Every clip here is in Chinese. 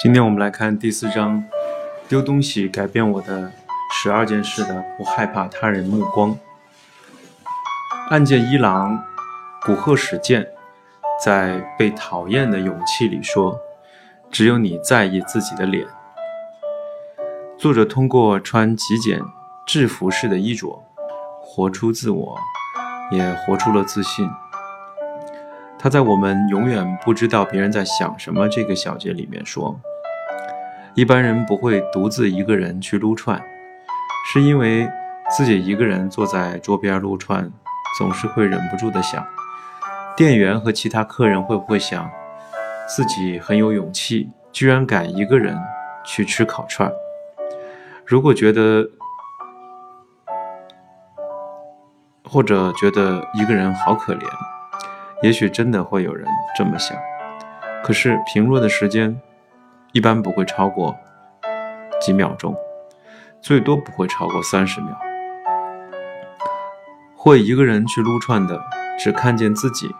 今天我们来看第四章，丢东西改变我的十二件事的不害怕他人目光。岸见一郎，古贺史健在《被讨厌的勇气》里说：“只有你在意自己的脸。”作者通过穿极简制服式的衣着，活出自我，也活出了自信。他在我们永远不知道别人在想什么这个小节里面说。一般人不会独自一个人去撸串，是因为自己一个人坐在桌边撸串，总是会忍不住的想：店员和其他客人会不会想，自己很有勇气，居然敢一个人去吃烤串？如果觉得，或者觉得一个人好可怜，也许真的会有人这么想。可是评论的时间。一般不会超过几秒钟，最多不会超过三十秒。会一个人去撸串的，只看见自己。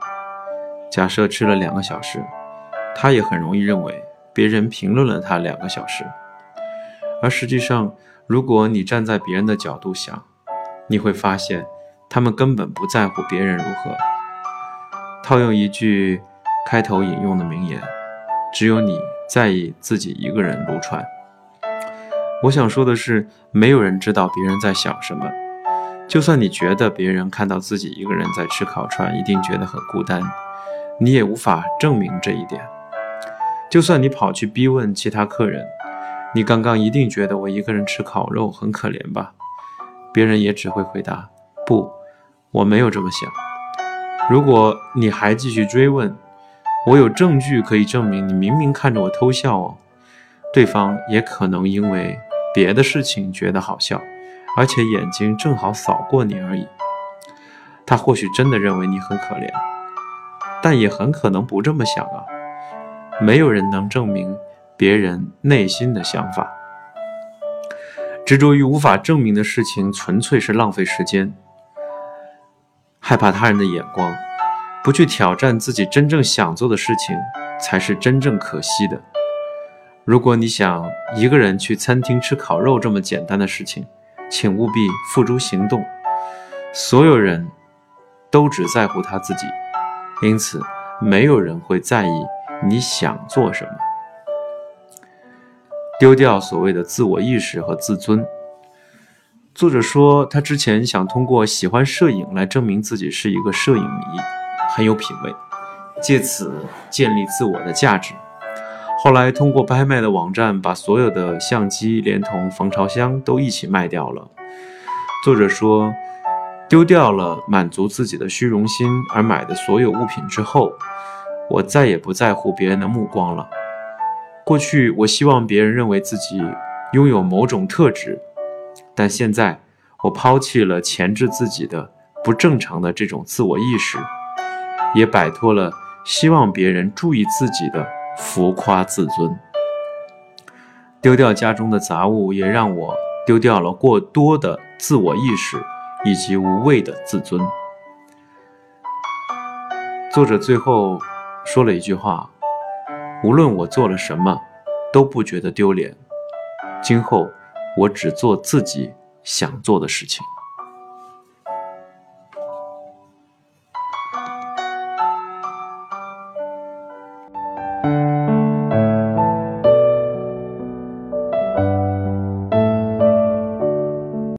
假设吃了两个小时，他也很容易认为别人评论了他两个小时。而实际上，如果你站在别人的角度想，你会发现他们根本不在乎别人如何。套用一句开头引用的名言：“只有你。”在意自己一个人撸串。我想说的是，没有人知道别人在想什么。就算你觉得别人看到自己一个人在吃烤串，一定觉得很孤单，你也无法证明这一点。就算你跑去逼问其他客人，你刚刚一定觉得我一个人吃烤肉很可怜吧？别人也只会回答：不，我没有这么想。如果你还继续追问，我有证据可以证明你明明看着我偷笑哦，对方也可能因为别的事情觉得好笑，而且眼睛正好扫过你而已。他或许真的认为你很可怜，但也很可能不这么想啊。没有人能证明别人内心的想法。执着于无法证明的事情，纯粹是浪费时间。害怕他人的眼光。不去挑战自己真正想做的事情，才是真正可惜的。如果你想一个人去餐厅吃烤肉这么简单的事情，请务必付诸行动。所有人都只在乎他自己，因此没有人会在意你想做什么。丢掉所谓的自我意识和自尊。作者说，他之前想通过喜欢摄影来证明自己是一个摄影迷。很有品味，借此建立自我的价值。后来通过拍卖的网站把所有的相机连同防潮箱都一起卖掉了。作者说，丢掉了满足自己的虚荣心而买的所有物品之后，我再也不在乎别人的目光了。过去我希望别人认为自己拥有某种特质，但现在我抛弃了钳制自己的不正常的这种自我意识。也摆脱了希望别人注意自己的浮夸自尊，丢掉家中的杂物，也让我丢掉了过多的自我意识以及无谓的自尊。作者最后说了一句话：“无论我做了什么，都不觉得丢脸。今后我只做自己想做的事情。”